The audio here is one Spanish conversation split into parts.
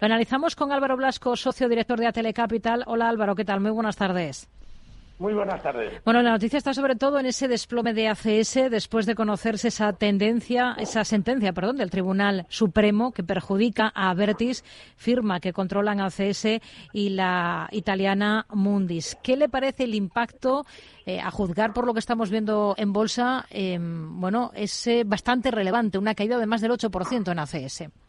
Lo analizamos con Álvaro Blasco, socio director de Atelecapital. Hola Álvaro, ¿qué tal? Muy buenas tardes. Muy buenas tardes. Bueno, la noticia está sobre todo en ese desplome de ACS después de conocerse esa tendencia, esa sentencia, perdón, del Tribunal Supremo que perjudica a Avertis, firma que controlan ACS y la italiana Mundis. ¿Qué le parece el impacto, eh, a juzgar por lo que estamos viendo en bolsa? Em, bueno, es eh, bastante relevante, una caída de más del 8% en ACS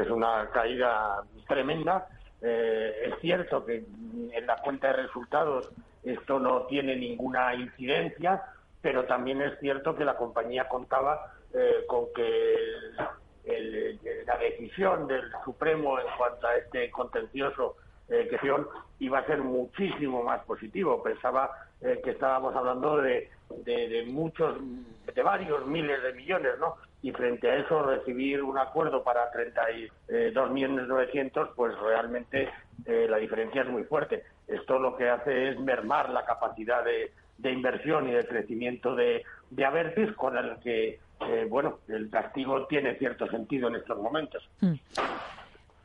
es una caída tremenda. Eh, es cierto que en la cuenta de resultados esto no tiene ninguna incidencia, pero también es cierto que la compañía contaba eh, con que la decisión del Supremo en cuanto a este contencioso eh, que iba a ser muchísimo más positivo. Pensaba que estábamos hablando de, muchos, de varios miles de millones, ¿no? Y frente a eso recibir un acuerdo para 32 millones 900, pues realmente eh, la diferencia es muy fuerte. Esto lo que hace es mermar la capacidad de, inversión y de crecimiento de, de Avertis, con el que, eh, bueno, el castigo tiene cierto sentido en estos momentos. Mm.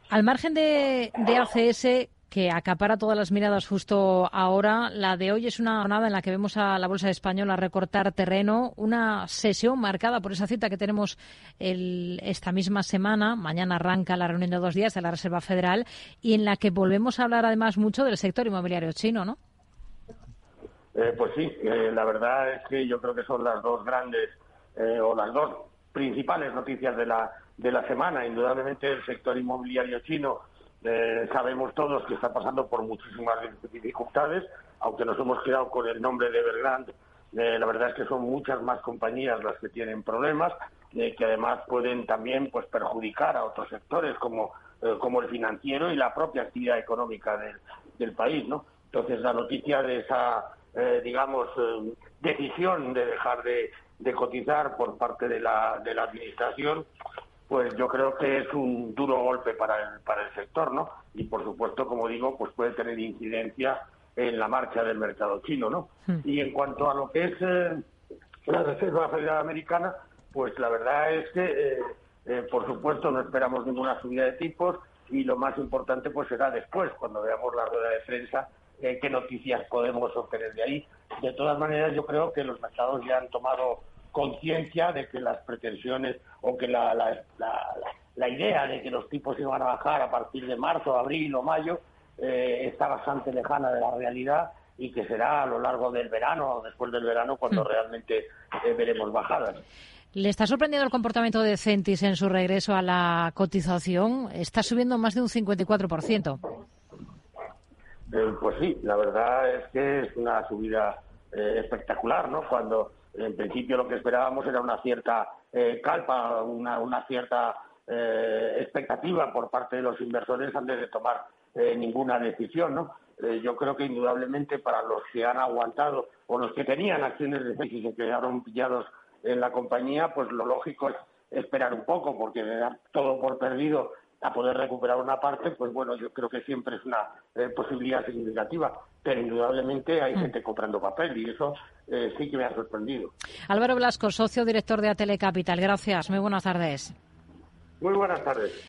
Al margen de ACS, que acapara todas las miradas justo ahora. La de hoy es una jornada en la que vemos a la Bolsa Española recortar terreno, una sesión marcada por esa cita que tenemos esta misma semana. Mañana arranca la reunión de dos días de la Reserva Federal y en la que volvemos a hablar además mucho del sector inmobiliario chino, ¿no? Eh, pues sí, eh, la verdad es que yo creo que son las dos grandes eh, o las dos principales noticias de la, de la semana. Indudablemente el sector inmobiliario chino eh, sabemos todos que está pasando por muchísimas dificultades, aunque nos hemos quedado con el nombre de Evergrande. Eh, la verdad es que son muchas más compañías las que tienen problemas, eh, que además pueden también pues perjudicar a otros sectores como, como el financiero y la propia actividad económica del, país, ¿no? Entonces la noticia de esa, digamos, decisión de dejar de, de, cotizar por parte de la, de la administración pues yo creo que es un duro golpe para el, para el sector, ¿no? Y por supuesto, como digo, pues puede tener incidencia en la marcha del mercado chino, ¿no? Hmm. Y en cuanto a lo que es eh, la Reserva Federal Americana, pues la verdad es que, eh, eh, por supuesto, no esperamos ninguna subida de tipos y lo más importante pues será después, cuando veamos la rueda de prensa, qué noticias podemos obtener de ahí. De todas maneras, yo creo que los mercados ya han tomado conciencia de que las pretensiones o que la, la, la, idea de que los tipos iban a bajar a partir de marzo, abril o mayo eh, está bastante lejana de la realidad y que será a lo largo del verano o después del verano cuando hmm. realmente eh, veremos bajadas. ¿Le está sorprendiendo el comportamiento de Centis en su regreso a la cotización? Está subiendo más de un 54%. Eh, pues sí, la verdad es que es una subida espectacular, ¿no? Cuando en principio lo que esperábamos era una cierta eh, calpa, una, una cierta eh, expectativa por parte de los inversores antes de tomar eh, ninguna decisión, ¿no? yo creo que indudablemente para los que han aguantado o los que tenían acciones de y se quedaron pillados en la compañía, pues lo lógico es esperar un poco, porque dar todo por perdido a poder recuperar una parte, pues bueno, yo creo que siempre es una eh, posibilidad significativa, pero indudablemente hay mm. gente comprando papel y eso eh, sí que me ha sorprendido. Álvaro Blasco, socio director de Atele Capital, gracias, muy buenas tardes. Muy buenas tardes.